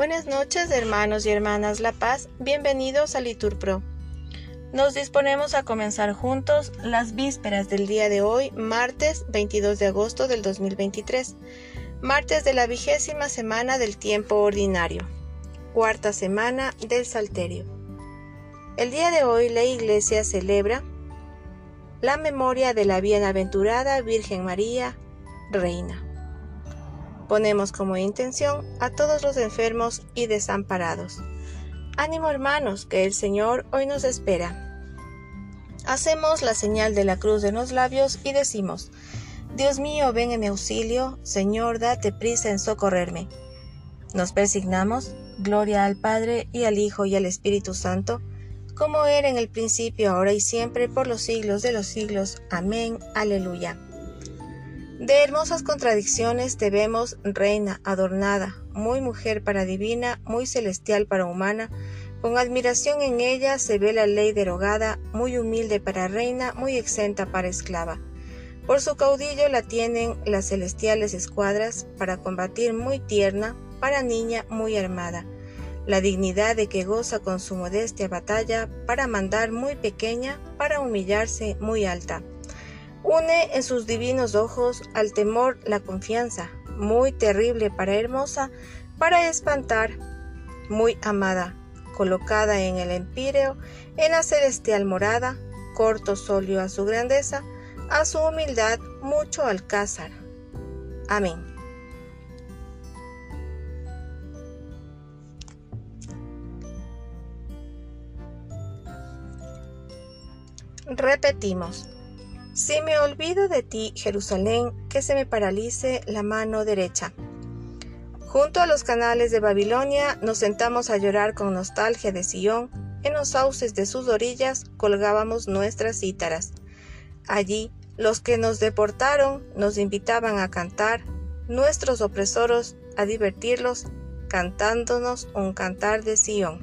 Buenas noches, hermanos y hermanas La Paz. Bienvenidos a Litur Pro. Nos disponemos a comenzar juntos las vísperas del día de hoy, martes 22 de agosto del 2023, martes de la vigésima semana del tiempo ordinario, cuarta semana del Salterio. El día de hoy la Iglesia celebra la memoria de la bienaventurada Virgen María, Reina. Ponemos como intención a todos los enfermos y desamparados. Ánimo hermanos, que el Señor hoy nos espera. Hacemos la señal de la cruz en los labios y decimos, Dios mío, ven en mi auxilio, Señor, date prisa en socorrerme. Nos persignamos, gloria al Padre y al Hijo y al Espíritu Santo, como era en el principio, ahora y siempre, por los siglos de los siglos. Amén. Aleluya. De hermosas contradicciones te vemos, reina, adornada, muy mujer para divina, muy celestial para humana, con admiración en ella se ve la ley derogada, muy humilde para reina, muy exenta para esclava. Por su caudillo la tienen las celestiales escuadras, para combatir muy tierna, para niña muy armada. La dignidad de que goza con su modestia batalla, para mandar muy pequeña, para humillarse muy alta. Une en sus divinos ojos al temor la confianza, muy terrible para hermosa, para espantar, muy amada, colocada en el empíreo, en la celestial morada, corto solio a su grandeza, a su humildad mucho alcázar. Amén. Repetimos. Si me olvido de ti, Jerusalén, que se me paralice la mano derecha. Junto a los canales de Babilonia nos sentamos a llorar con nostalgia de Sion. En los sauces de sus orillas colgábamos nuestras cítaras. Allí, los que nos deportaron nos invitaban a cantar, nuestros opresores a divertirlos, cantándonos un cantar de Sion.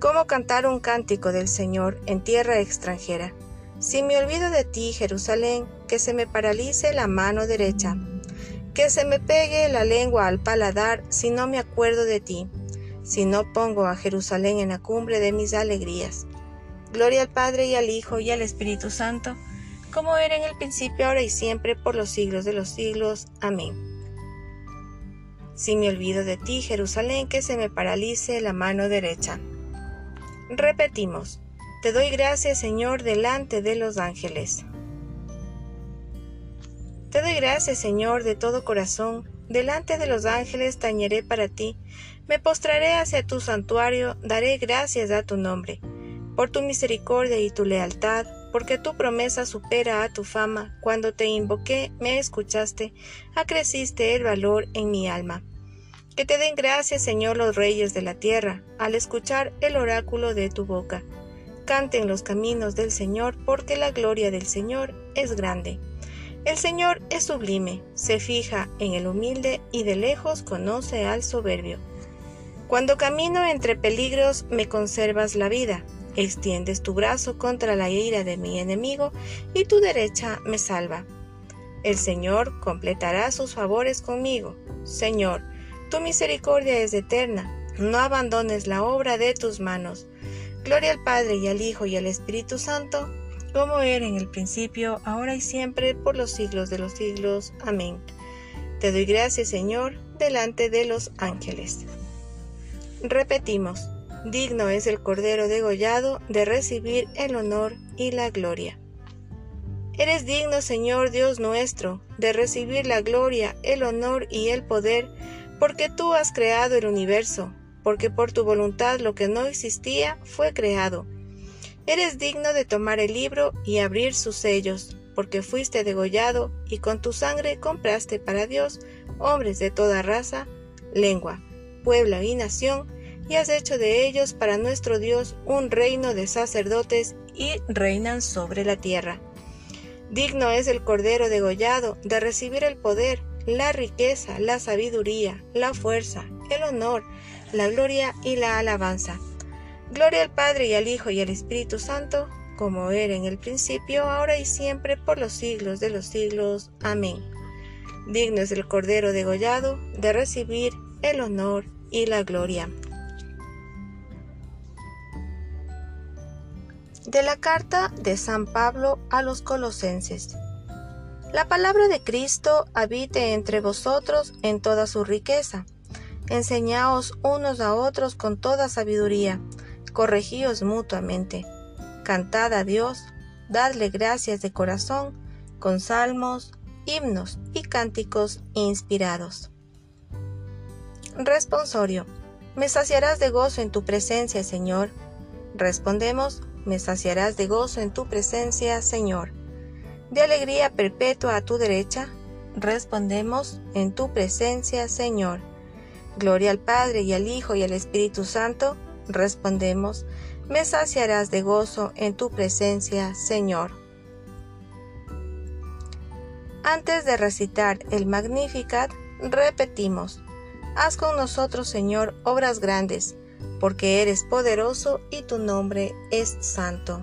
¿Cómo cantar un cántico del Señor en tierra extranjera? Si me olvido de ti, Jerusalén, que se me paralice la mano derecha, que se me pegue la lengua al paladar si no me acuerdo de ti, si no pongo a Jerusalén en la cumbre de mis alegrías. Gloria al Padre y al Hijo y al Espíritu Santo, como era en el principio, ahora y siempre, por los siglos de los siglos. Amén. Si me olvido de ti, Jerusalén, que se me paralice la mano derecha. Repetimos. Te doy gracias, Señor, delante de los ángeles. Te doy gracias, Señor, de todo corazón. Delante de los ángeles tañeré para ti. Me postraré hacia tu santuario, daré gracias a tu nombre. Por tu misericordia y tu lealtad, porque tu promesa supera a tu fama. Cuando te invoqué, me escuchaste, acreciste el valor en mi alma. Que te den gracias, Señor, los reyes de la tierra, al escuchar el oráculo de tu boca canten los caminos del Señor, porque la gloria del Señor es grande. El Señor es sublime, se fija en el humilde y de lejos conoce al soberbio. Cuando camino entre peligros me conservas la vida, extiendes tu brazo contra la ira de mi enemigo y tu derecha me salva. El Señor completará sus favores conmigo. Señor, tu misericordia es eterna, no abandones la obra de tus manos. Gloria al Padre y al Hijo y al Espíritu Santo, como era en el principio, ahora y siempre, por los siglos de los siglos. Amén. Te doy gracias, Señor, delante de los ángeles. Repetimos, digno es el Cordero degollado de recibir el honor y la gloria. Eres digno, Señor Dios nuestro, de recibir la gloria, el honor y el poder, porque tú has creado el universo porque por tu voluntad lo que no existía fue creado. Eres digno de tomar el libro y abrir sus sellos, porque fuiste degollado y con tu sangre compraste para Dios hombres de toda raza, lengua, pueblo y nación, y has hecho de ellos para nuestro Dios un reino de sacerdotes y reinan sobre la tierra. Digno es el Cordero degollado de recibir el poder, la riqueza, la sabiduría, la fuerza, el honor, la gloria y la alabanza. Gloria al Padre y al Hijo y al Espíritu Santo, como era en el principio, ahora y siempre, por los siglos de los siglos. Amén. Digno es el Cordero degollado de recibir el honor y la gloria. De la carta de San Pablo a los Colosenses. La palabra de Cristo habite entre vosotros en toda su riqueza. Enseñaos unos a otros con toda sabiduría, corregíos mutuamente. Cantad a Dios, dadle gracias de corazón, con salmos, himnos y cánticos inspirados. Responsorio. Me saciarás de gozo en tu presencia, Señor. Respondemos, me saciarás de gozo en tu presencia, Señor de alegría perpetua a tu derecha? Respondemos, en tu presencia, Señor. Gloria al Padre y al Hijo y al Espíritu Santo. Respondemos, me saciarás de gozo en tu presencia, Señor. Antes de recitar el Magnificat, repetimos, Haz con nosotros, Señor, obras grandes, porque eres poderoso y tu nombre es santo.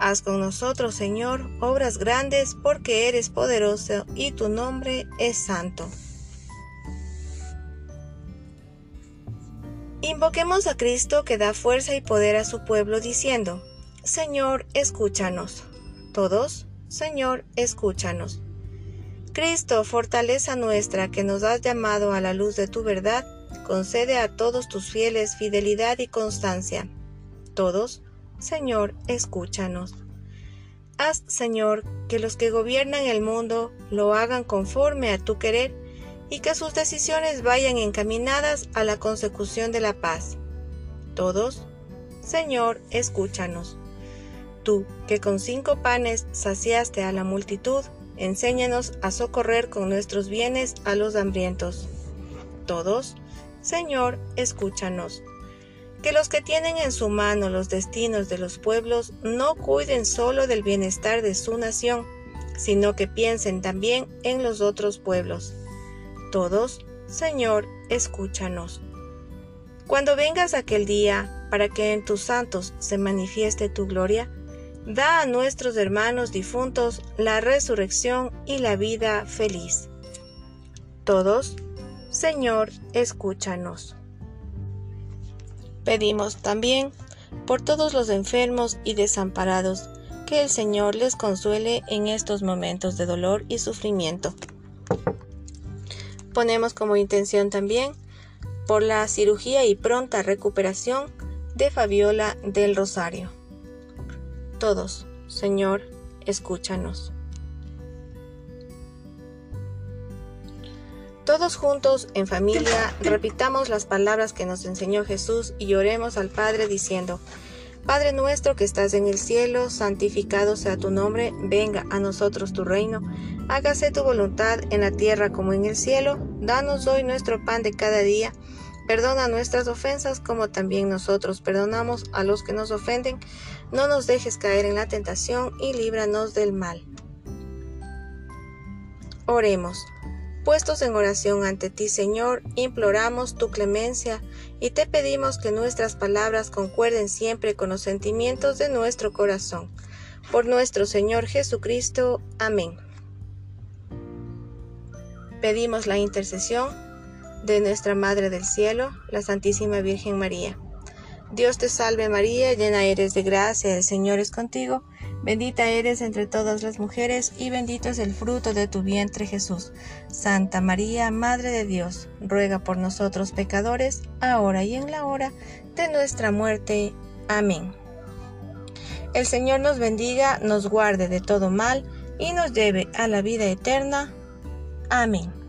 Haz con nosotros, Señor, obras grandes, porque eres poderoso y tu nombre es santo. Invoquemos a Cristo que da fuerza y poder a su pueblo, diciendo, Señor, escúchanos. Todos, Señor, escúchanos. Cristo, fortaleza nuestra, que nos has llamado a la luz de tu verdad, concede a todos tus fieles fidelidad y constancia. Todos, Señor, escúchanos. Haz, Señor, que los que gobiernan el mundo lo hagan conforme a tu querer y que sus decisiones vayan encaminadas a la consecución de la paz. Todos, Señor, escúchanos. Tú, que con cinco panes saciaste a la multitud, enséñanos a socorrer con nuestros bienes a los hambrientos. Todos, Señor, escúchanos. Que los que tienen en su mano los destinos de los pueblos no cuiden solo del bienestar de su nación, sino que piensen también en los otros pueblos. Todos, Señor, escúchanos. Cuando vengas aquel día, para que en tus santos se manifieste tu gloria, da a nuestros hermanos difuntos la resurrección y la vida feliz. Todos, Señor, escúchanos. Pedimos también por todos los enfermos y desamparados, que el Señor les consuele en estos momentos de dolor y sufrimiento. Ponemos como intención también por la cirugía y pronta recuperación de Fabiola del Rosario. Todos, Señor, escúchanos. Todos juntos, en familia, repitamos las palabras que nos enseñó Jesús y oremos al Padre diciendo, Padre nuestro que estás en el cielo, santificado sea tu nombre, venga a nosotros tu reino, hágase tu voluntad en la tierra como en el cielo, danos hoy nuestro pan de cada día, perdona nuestras ofensas como también nosotros perdonamos a los que nos ofenden, no nos dejes caer en la tentación y líbranos del mal. Oremos. Puestos en oración ante ti, Señor, imploramos tu clemencia y te pedimos que nuestras palabras concuerden siempre con los sentimientos de nuestro corazón. Por nuestro Señor Jesucristo. Amén. Pedimos la intercesión de nuestra Madre del Cielo, la Santísima Virgen María. Dios te salve María, llena eres de gracia, el Señor es contigo. Bendita eres entre todas las mujeres y bendito es el fruto de tu vientre Jesús. Santa María, Madre de Dios, ruega por nosotros pecadores, ahora y en la hora de nuestra muerte. Amén. El Señor nos bendiga, nos guarde de todo mal y nos lleve a la vida eterna. Amén.